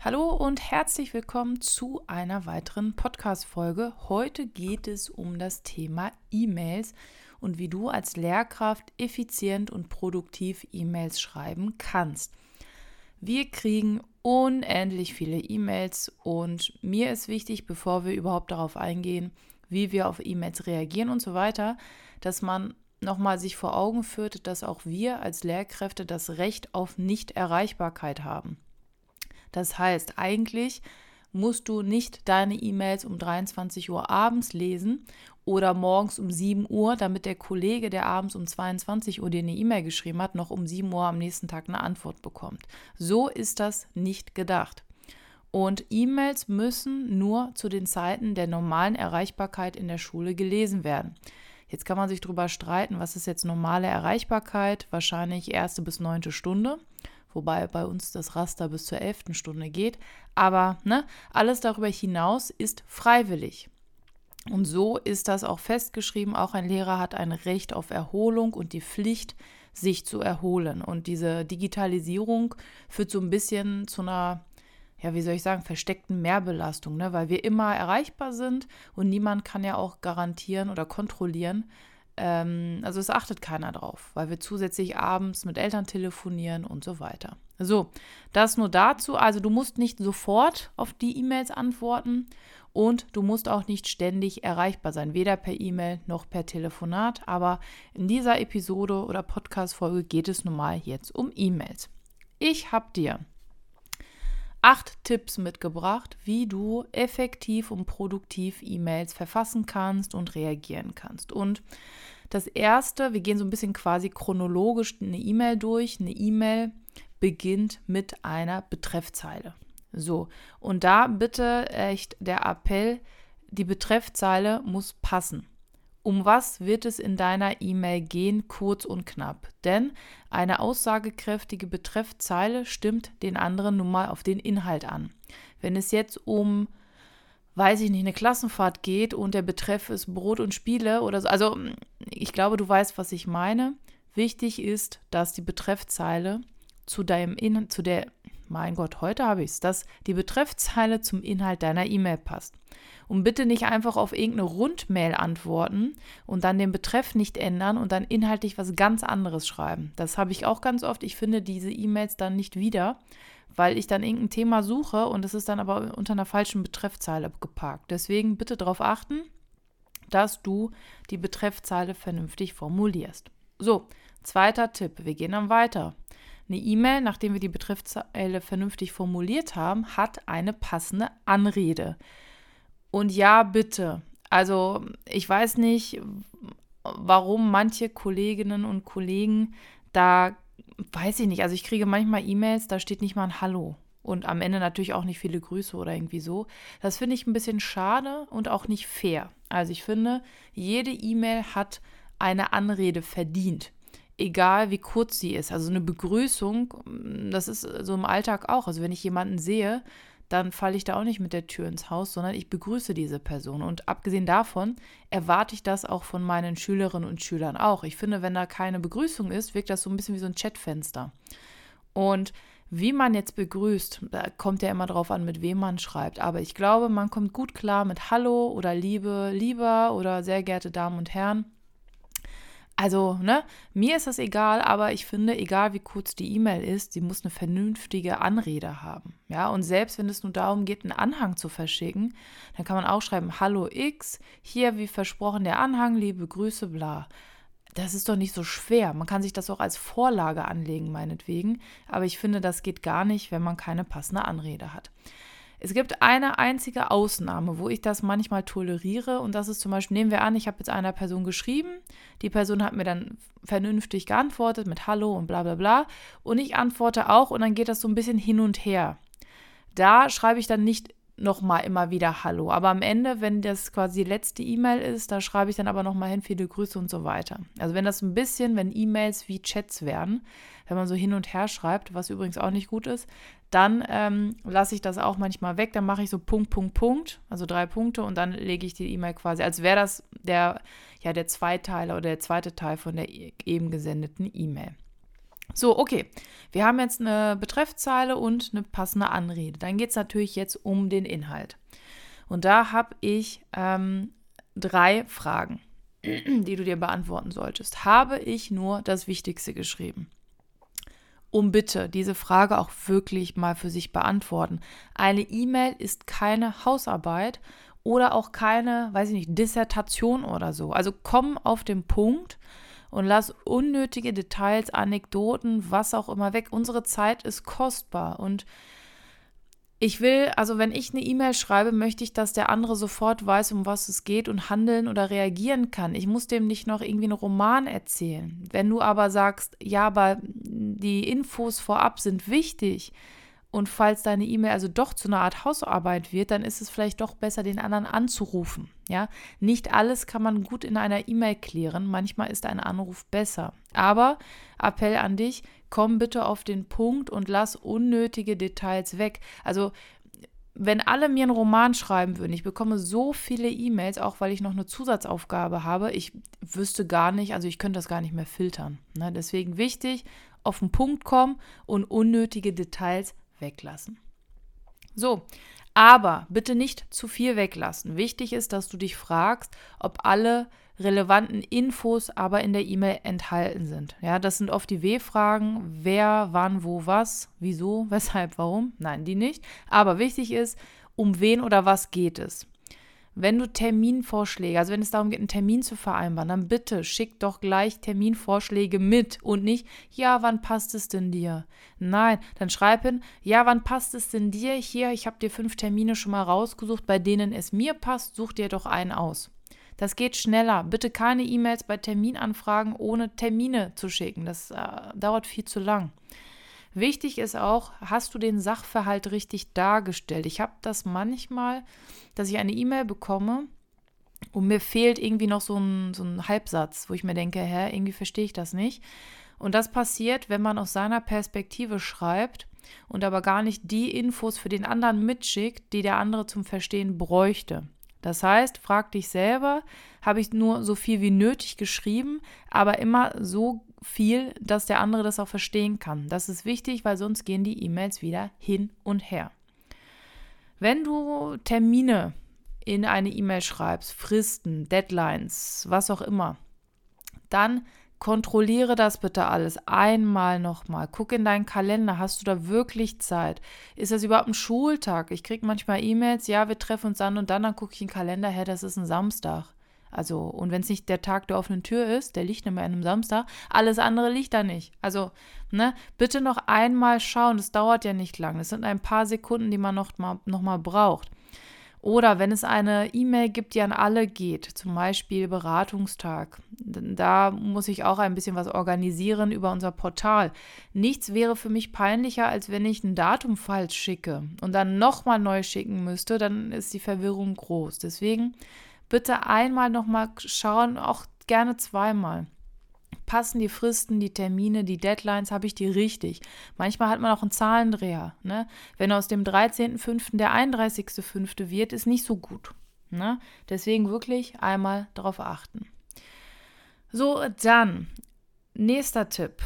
Hallo und herzlich willkommen zu einer weiteren Podcast-Folge. Heute geht es um das Thema E-Mails und wie du als Lehrkraft effizient und produktiv E-Mails schreiben kannst. Wir kriegen unendlich viele E-Mails und mir ist wichtig, bevor wir überhaupt darauf eingehen, wie wir auf E-Mails reagieren und so weiter, dass man nochmal sich vor Augen führt, dass auch wir als Lehrkräfte das Recht auf Nichterreichbarkeit haben. Das heißt, eigentlich musst du nicht deine E-Mails um 23 Uhr abends lesen oder morgens um 7 Uhr, damit der Kollege, der abends um 22 Uhr dir eine E-Mail geschrieben hat, noch um 7 Uhr am nächsten Tag eine Antwort bekommt. So ist das nicht gedacht. Und E-Mails müssen nur zu den Zeiten der normalen Erreichbarkeit in der Schule gelesen werden. Jetzt kann man sich darüber streiten, was ist jetzt normale Erreichbarkeit? Wahrscheinlich erste bis neunte Stunde wobei bei uns das Raster bis zur elften Stunde geht. Aber ne, alles darüber hinaus ist freiwillig. Und so ist das auch festgeschrieben. Auch ein Lehrer hat ein Recht auf Erholung und die Pflicht, sich zu erholen. Und diese Digitalisierung führt so ein bisschen zu einer, ja, wie soll ich sagen, versteckten Mehrbelastung, ne? weil wir immer erreichbar sind und niemand kann ja auch garantieren oder kontrollieren, ähm, also es achtet keiner drauf, weil wir zusätzlich abends mit Eltern telefonieren und so weiter. So, das nur dazu. Also du musst nicht sofort auf die E-Mails antworten und du musst auch nicht ständig erreichbar sein, weder per E-Mail noch per Telefonat. Aber in dieser Episode oder Podcast-Folge geht es nun mal jetzt um E-Mails. Ich habe dir acht Tipps mitgebracht, wie du effektiv und produktiv E-Mails verfassen kannst und reagieren kannst. Und das erste, wir gehen so ein bisschen quasi chronologisch eine E-Mail durch. Eine E-Mail beginnt mit einer Betreffzeile. So, und da bitte echt der Appell, die Betreffzeile muss passen. Um was wird es in deiner E-Mail gehen, kurz und knapp? Denn eine aussagekräftige Betreffzeile stimmt den anderen nun mal auf den Inhalt an. Wenn es jetzt um, weiß ich nicht, eine Klassenfahrt geht und der Betreff ist Brot und Spiele oder so, also ich glaube, du weißt, was ich meine. Wichtig ist, dass die Betreffzeile zu deinem Inhalt, zu der, mein Gott, heute habe ich es, dass die Betreffzeile zum Inhalt deiner E-Mail passt. Und bitte nicht einfach auf irgendeine Rundmail antworten und dann den Betreff nicht ändern und dann inhaltlich was ganz anderes schreiben. Das habe ich auch ganz oft. Ich finde diese E-Mails dann nicht wieder, weil ich dann irgendein Thema suche und es ist dann aber unter einer falschen Betreffzeile geparkt. Deswegen bitte darauf achten, dass du die Betreffzeile vernünftig formulierst. So, zweiter Tipp. Wir gehen dann weiter. Eine E-Mail, nachdem wir die Betreffzeile vernünftig formuliert haben, hat eine passende Anrede. Und ja, bitte. Also ich weiß nicht, warum manche Kolleginnen und Kollegen da, weiß ich nicht, also ich kriege manchmal E-Mails, da steht nicht mal ein Hallo. Und am Ende natürlich auch nicht viele Grüße oder irgendwie so. Das finde ich ein bisschen schade und auch nicht fair. Also ich finde, jede E-Mail hat eine Anrede verdient. Egal wie kurz sie ist. Also eine Begrüßung, das ist so im Alltag auch. Also wenn ich jemanden sehe, dann falle ich da auch nicht mit der Tür ins Haus, sondern ich begrüße diese Person. Und abgesehen davon erwarte ich das auch von meinen Schülerinnen und Schülern auch. Ich finde, wenn da keine Begrüßung ist, wirkt das so ein bisschen wie so ein Chatfenster. Und wie man jetzt begrüßt, da kommt ja immer drauf an, mit wem man schreibt. Aber ich glaube, man kommt gut klar mit Hallo oder Liebe, Lieber oder sehr geehrte Damen und Herren. Also, ne, mir ist das egal, aber ich finde, egal wie kurz die E-Mail ist, sie muss eine vernünftige Anrede haben. Ja, und selbst wenn es nur darum geht, einen Anhang zu verschicken, dann kann man auch schreiben: Hallo X, hier wie versprochen der Anhang, liebe Grüße, bla. Das ist doch nicht so schwer. Man kann sich das auch als Vorlage anlegen, meinetwegen. Aber ich finde, das geht gar nicht, wenn man keine passende Anrede hat. Es gibt eine einzige Ausnahme, wo ich das manchmal toleriere und das ist zum Beispiel, nehmen wir an, ich habe jetzt einer Person geschrieben, die Person hat mir dann vernünftig geantwortet mit Hallo und bla bla bla und ich antworte auch und dann geht das so ein bisschen hin und her. Da schreibe ich dann nicht nochmal immer wieder Hallo. Aber am Ende, wenn das quasi die letzte E-Mail ist, da schreibe ich dann aber nochmal hin, viele Grüße und so weiter. Also wenn das ein bisschen, wenn E-Mails wie Chats werden, wenn man so hin und her schreibt, was übrigens auch nicht gut ist, dann ähm, lasse ich das auch manchmal weg. Dann mache ich so Punkt, Punkt, Punkt, also drei Punkte und dann lege ich die E-Mail quasi, als wäre das der, ja, der Zweiteiler oder der zweite Teil von der e-, eben gesendeten E-Mail. So, okay. Wir haben jetzt eine Betreffzeile und eine passende Anrede. Dann geht es natürlich jetzt um den Inhalt. Und da habe ich ähm, drei Fragen, die du dir beantworten solltest. Habe ich nur das Wichtigste geschrieben? Um bitte diese Frage auch wirklich mal für sich beantworten. Eine E-Mail ist keine Hausarbeit oder auch keine, weiß ich nicht, Dissertation oder so. Also komm auf den Punkt und lass unnötige Details, Anekdoten, was auch immer weg. Unsere Zeit ist kostbar und ich will, also wenn ich eine E-Mail schreibe, möchte ich, dass der andere sofort weiß, um was es geht und handeln oder reagieren kann. Ich muss dem nicht noch irgendwie einen Roman erzählen. Wenn du aber sagst, ja, aber die Infos vorab sind wichtig, und falls deine E-Mail also doch zu einer Art Hausarbeit wird, dann ist es vielleicht doch besser, den anderen anzurufen. Ja, nicht alles kann man gut in einer E-Mail klären. Manchmal ist ein Anruf besser. Aber Appell an dich, komm bitte auf den Punkt und lass unnötige Details weg. Also wenn alle mir einen Roman schreiben würden, ich bekomme so viele E-Mails, auch weil ich noch eine Zusatzaufgabe habe, ich wüsste gar nicht, also ich könnte das gar nicht mehr filtern. Ne? Deswegen wichtig, auf den Punkt kommen und unnötige Details weglassen. So, aber bitte nicht zu viel weglassen. Wichtig ist, dass du dich fragst, ob alle relevanten Infos aber in der E-Mail enthalten sind. Ja, das sind oft die W-Fragen. Wer, wann, wo, was, wieso, weshalb, warum? Nein, die nicht. Aber wichtig ist, um wen oder was geht es. Wenn du Terminvorschläge, also wenn es darum geht, einen Termin zu vereinbaren, dann bitte schick doch gleich Terminvorschläge mit und nicht, ja, wann passt es denn dir? Nein, dann schreib hin, ja, wann passt es denn dir? Hier, ich habe dir fünf Termine schon mal rausgesucht, bei denen es mir passt, such dir doch einen aus. Das geht schneller. Bitte keine E-Mails bei Terminanfragen ohne Termine zu schicken. Das äh, dauert viel zu lang. Wichtig ist auch, hast du den Sachverhalt richtig dargestellt? Ich habe das manchmal, dass ich eine E-Mail bekomme und mir fehlt irgendwie noch so ein, so ein Halbsatz, wo ich mir denke, hä, irgendwie verstehe ich das nicht. Und das passiert, wenn man aus seiner Perspektive schreibt und aber gar nicht die Infos für den anderen mitschickt, die der andere zum Verstehen bräuchte. Das heißt, frag dich selber, habe ich nur so viel wie nötig geschrieben, aber immer so viel, dass der andere das auch verstehen kann. Das ist wichtig, weil sonst gehen die E-Mails wieder hin und her. Wenn du Termine in eine E-Mail schreibst, Fristen, Deadlines, was auch immer, dann kontrolliere das bitte alles einmal nochmal. Guck in deinen Kalender, hast du da wirklich Zeit? Ist das überhaupt ein Schultag? Ich kriege manchmal E-Mails, ja, wir treffen uns dann und dann, dann gucke ich in den Kalender, hä, das ist ein Samstag. Also, und wenn es nicht der Tag der offenen Tür ist, der liegt nämlich an einem Samstag, alles andere liegt da nicht. Also, ne, bitte noch einmal schauen, das dauert ja nicht lang. Das sind ein paar Sekunden, die man noch mal, noch mal braucht. Oder wenn es eine E-Mail gibt, die an alle geht, zum Beispiel Beratungstag, da muss ich auch ein bisschen was organisieren über unser Portal. Nichts wäre für mich peinlicher, als wenn ich ein Datum falsch schicke und dann nochmal neu schicken müsste, dann ist die Verwirrung groß. Deswegen bitte einmal nochmal schauen, auch gerne zweimal. Passen die Fristen, die Termine, die Deadlines, habe ich die richtig? Manchmal hat man auch einen Zahlendreher. Ne? Wenn aus dem 13.05. der 31.05. wird, ist nicht so gut. Ne? Deswegen wirklich einmal darauf achten. So, dann, nächster Tipp.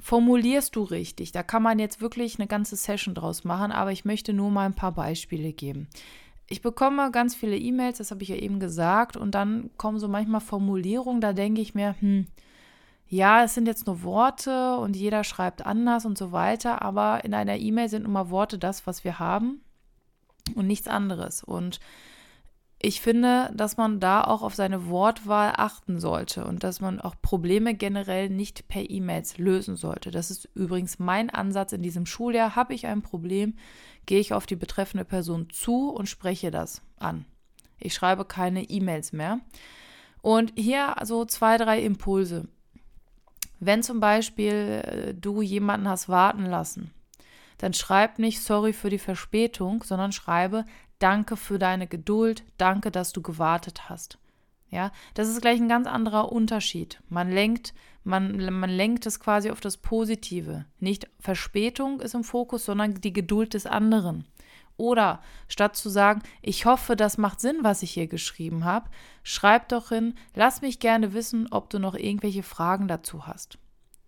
Formulierst du richtig? Da kann man jetzt wirklich eine ganze Session draus machen, aber ich möchte nur mal ein paar Beispiele geben ich bekomme ganz viele E-Mails, das habe ich ja eben gesagt, und dann kommen so manchmal Formulierungen, da denke ich mir, hm, ja, es sind jetzt nur Worte und jeder schreibt anders und so weiter, aber in einer E-Mail sind immer Worte das, was wir haben und nichts anderes. Und ich finde, dass man da auch auf seine Wortwahl achten sollte und dass man auch Probleme generell nicht per E-Mails lösen sollte. Das ist übrigens mein Ansatz in diesem Schuljahr. Habe ich ein Problem, gehe ich auf die betreffende Person zu und spreche das an. Ich schreibe keine E-Mails mehr. Und hier so zwei, drei Impulse. Wenn zum Beispiel äh, du jemanden hast warten lassen, dann schreib nicht sorry für die Verspätung, sondern schreibe danke für deine Geduld, danke, dass du gewartet hast. Ja, das ist gleich ein ganz anderer Unterschied. Man lenkt, man, man lenkt es quasi auf das Positive. Nicht Verspätung ist im Fokus, sondern die Geduld des anderen. Oder statt zu sagen, ich hoffe, das macht Sinn, was ich hier geschrieben habe, schreib doch hin, lass mich gerne wissen, ob du noch irgendwelche Fragen dazu hast.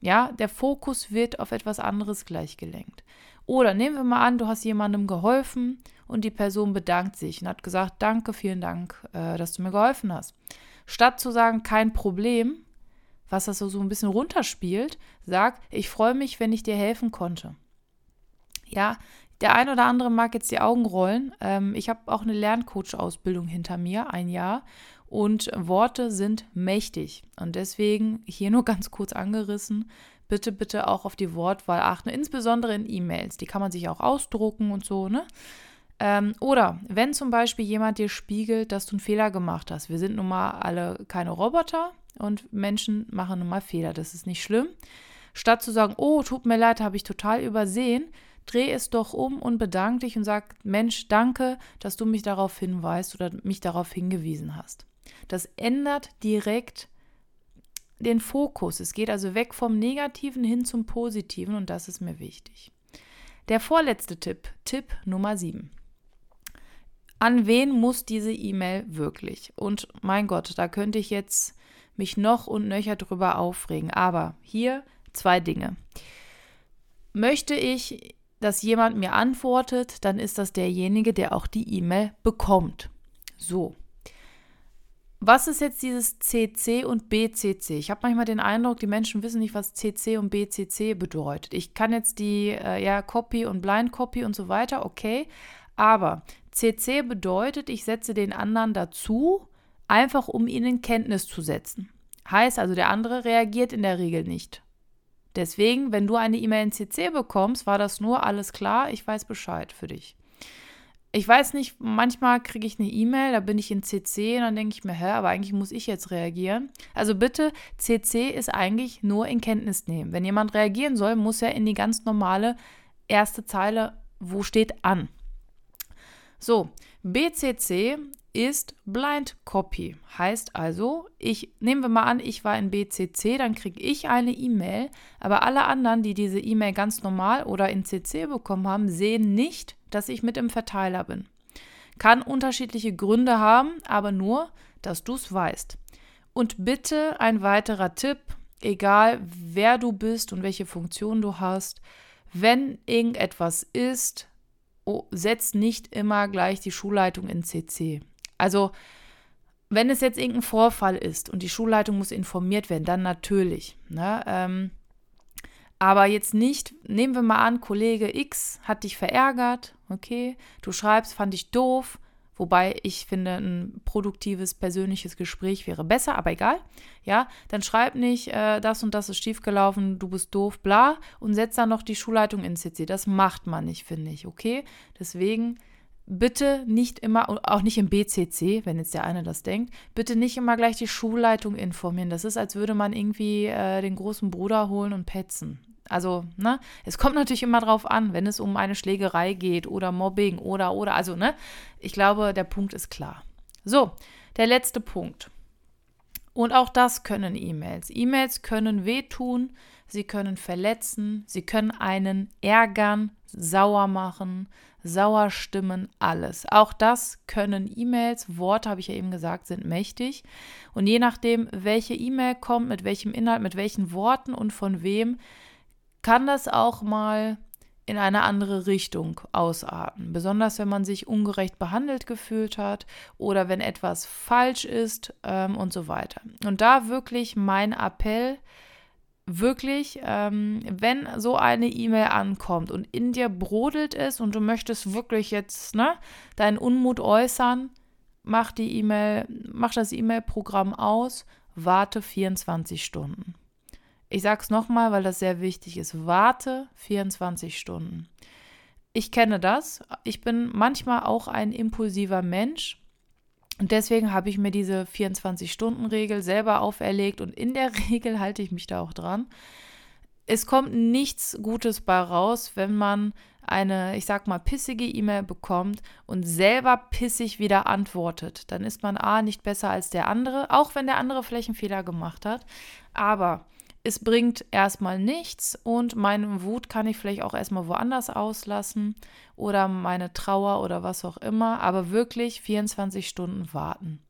Ja, der Fokus wird auf etwas anderes gleich gelenkt. Oder nehmen wir mal an, du hast jemandem geholfen und die Person bedankt sich und hat gesagt, danke, vielen Dank, äh, dass du mir geholfen hast. Statt zu sagen, kein Problem, was das so, ein bisschen runterspielt, sag, ich freue mich, wenn ich dir helfen konnte. Ja, der ein oder andere mag jetzt die Augen rollen. Ähm, ich habe auch eine Lerncoach-Ausbildung hinter mir, ein Jahr. Und Worte sind mächtig. Und deswegen hier nur ganz kurz angerissen. Bitte, bitte auch auf die Wortwahl achten, insbesondere in E-Mails. Die kann man sich auch ausdrucken und so, ne? Ähm, oder wenn zum Beispiel jemand dir spiegelt, dass du einen Fehler gemacht hast. Wir sind nun mal alle keine Roboter und Menschen machen nun mal Fehler. Das ist nicht schlimm. Statt zu sagen, oh, tut mir leid, habe ich total übersehen, dreh es doch um und bedank dich und sag, Mensch, danke, dass du mich darauf hinweist oder mich darauf hingewiesen hast. Das ändert direkt den Fokus. Es geht also weg vom Negativen hin zum Positiven und das ist mir wichtig. Der vorletzte Tipp, Tipp Nummer 7. An wen muss diese E-Mail wirklich? Und mein Gott, da könnte ich jetzt mich noch und nöcher drüber aufregen. Aber hier zwei Dinge. Möchte ich dass jemand mir antwortet, dann ist das derjenige, der auch die E-Mail bekommt. So. Was ist jetzt dieses CC und BCC? Ich habe manchmal den Eindruck, die Menschen wissen nicht, was CC und BCC bedeutet. Ich kann jetzt die äh, ja Copy und Blind Copy und so weiter, okay, aber CC bedeutet, ich setze den anderen dazu, einfach um ihn in Kenntnis zu setzen. Heißt also, der andere reagiert in der Regel nicht. Deswegen, wenn du eine E-Mail in CC bekommst, war das nur alles klar, ich weiß Bescheid für dich. Ich weiß nicht, manchmal kriege ich eine E-Mail, da bin ich in CC und dann denke ich mir, hä, aber eigentlich muss ich jetzt reagieren. Also bitte, CC ist eigentlich nur in Kenntnis nehmen. Wenn jemand reagieren soll, muss er in die ganz normale erste Zeile, wo steht an. So, BCC ist Blind Copy. Heißt also, ich nehmen wir mal an, ich war in BCC, dann kriege ich eine E-Mail, aber alle anderen, die diese E-Mail ganz normal oder in CC bekommen haben, sehen nicht, dass ich mit im Verteiler bin. Kann unterschiedliche Gründe haben, aber nur, dass du es weißt. Und bitte ein weiterer Tipp, egal wer du bist und welche Funktion du hast, wenn irgendetwas ist, oh, setz nicht immer gleich die Schulleitung in CC. Also, wenn es jetzt irgendein Vorfall ist und die Schulleitung muss informiert werden, dann natürlich. Ne? Ähm, aber jetzt nicht, nehmen wir mal an, Kollege X hat dich verärgert, okay, du schreibst, fand ich doof, wobei ich finde, ein produktives, persönliches Gespräch wäre besser, aber egal, ja, dann schreib nicht, äh, das und das ist schiefgelaufen, du bist doof, bla, und setz dann noch die Schulleitung ins CC. Das macht man nicht, finde ich, okay? Deswegen bitte nicht immer, auch nicht im BCC, wenn jetzt der eine das denkt, bitte nicht immer gleich die Schulleitung informieren. Das ist, als würde man irgendwie äh, den großen Bruder holen und petzen. Also, ne, es kommt natürlich immer drauf an, wenn es um eine Schlägerei geht oder Mobbing oder, oder, also, ne, ich glaube, der Punkt ist klar. So, der letzte Punkt. Und auch das können E-Mails. E-Mails können wehtun, sie können verletzen, sie können einen ärgern, sauer machen, sauer stimmen, alles. Auch das können E-Mails, Worte, habe ich ja eben gesagt, sind mächtig. Und je nachdem, welche E-Mail kommt, mit welchem Inhalt, mit welchen Worten und von wem, kann das auch mal in eine andere Richtung ausarten. Besonders wenn man sich ungerecht behandelt gefühlt hat oder wenn etwas falsch ist ähm, und so weiter. Und da wirklich mein Appell, wirklich, ähm, wenn so eine E-Mail ankommt und in dir brodelt es und du möchtest wirklich jetzt ne, deinen Unmut äußern, mach die E-Mail, mach das E-Mail-Programm aus, warte 24 Stunden. Ich sage es nochmal, weil das sehr wichtig ist. Warte 24 Stunden. Ich kenne das. Ich bin manchmal auch ein impulsiver Mensch. Und deswegen habe ich mir diese 24-Stunden-Regel selber auferlegt und in der Regel halte ich mich da auch dran. Es kommt nichts Gutes bei raus, wenn man eine, ich sag mal, pissige E-Mail bekommt und selber pissig wieder antwortet. Dann ist man A nicht besser als der andere, auch wenn der andere vielleicht einen Fehler gemacht hat. Aber es bringt erstmal nichts und meine Wut kann ich vielleicht auch erstmal woanders auslassen oder meine Trauer oder was auch immer, aber wirklich 24 Stunden warten.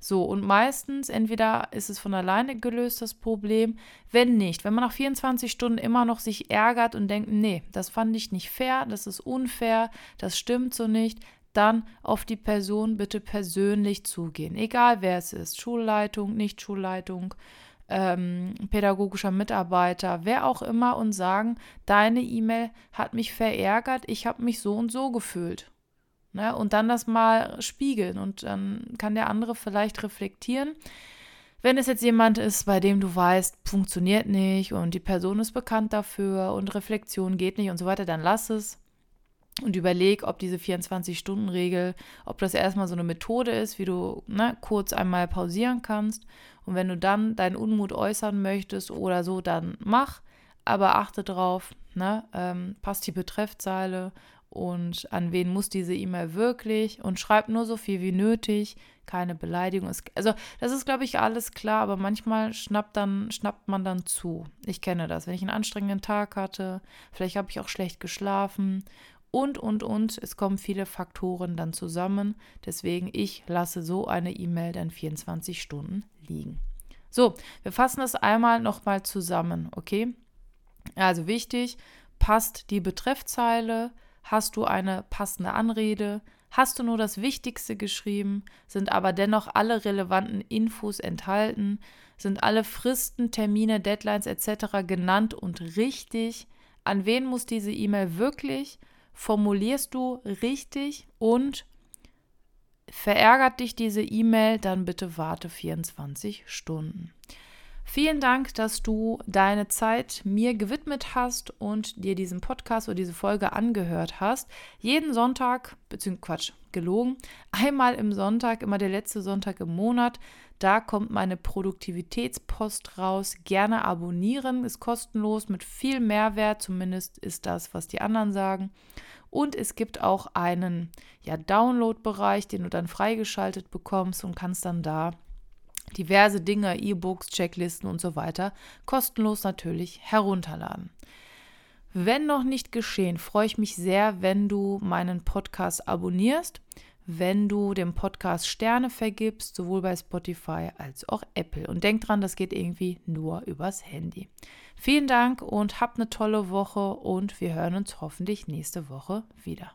So, und meistens, entweder ist es von alleine gelöst, das Problem, wenn nicht, wenn man nach 24 Stunden immer noch sich ärgert und denkt, nee, das fand ich nicht fair, das ist unfair, das stimmt so nicht, dann auf die Person bitte persönlich zugehen. Egal wer es ist, Schulleitung, nicht Schulleitung, ähm, pädagogischer Mitarbeiter, wer auch immer, und sagen, deine E-Mail hat mich verärgert, ich habe mich so und so gefühlt. Ne? Und dann das mal spiegeln und dann kann der andere vielleicht reflektieren. Wenn es jetzt jemand ist, bei dem du weißt, funktioniert nicht und die Person ist bekannt dafür und Reflexion geht nicht und so weiter, dann lass es und überleg, ob diese 24-Stunden-Regel, ob das erstmal so eine Methode ist, wie du ne, kurz einmal pausieren kannst. Und wenn du dann deinen Unmut äußern möchtest oder so, dann mach. Aber achte drauf, ne, ähm, passt die Betreffzeile und an wen muss diese E-Mail wirklich und schreib nur so viel wie nötig, keine Beleidigung. Also das ist, glaube ich, alles klar, aber manchmal schnappt, dann, schnappt man dann zu. Ich kenne das, wenn ich einen anstrengenden Tag hatte, vielleicht habe ich auch schlecht geschlafen und, und, und. Es kommen viele Faktoren dann zusammen. Deswegen, ich lasse so eine E-Mail dann 24 Stunden liegen. So, wir fassen das einmal nochmal zusammen, okay? Also wichtig, passt die Betreffzeile, Hast du eine passende Anrede? Hast du nur das Wichtigste geschrieben? Sind aber dennoch alle relevanten Infos enthalten? Sind alle Fristen, Termine, Deadlines etc. genannt und richtig? An wen muss diese E-Mail wirklich? Formulierst du richtig und verärgert dich diese E-Mail, dann bitte warte 24 Stunden. Vielen Dank, dass du deine Zeit mir gewidmet hast und dir diesen Podcast oder diese Folge angehört hast. Jeden Sonntag, beziehungsweise Quatsch, gelogen, einmal im Sonntag, immer der letzte Sonntag im Monat. Da kommt meine Produktivitätspost raus. Gerne abonnieren, ist kostenlos mit viel Mehrwert, zumindest ist das, was die anderen sagen. Und es gibt auch einen ja, Download-Bereich, den du dann freigeschaltet bekommst und kannst dann da diverse Dinge, E-Books, Checklisten und so weiter, kostenlos natürlich herunterladen. Wenn noch nicht geschehen, freue ich mich sehr, wenn du meinen Podcast abonnierst, wenn du dem Podcast Sterne vergibst, sowohl bei Spotify als auch Apple. Und denk dran, das geht irgendwie nur übers Handy. Vielen Dank und hab eine tolle Woche und wir hören uns hoffentlich nächste Woche wieder.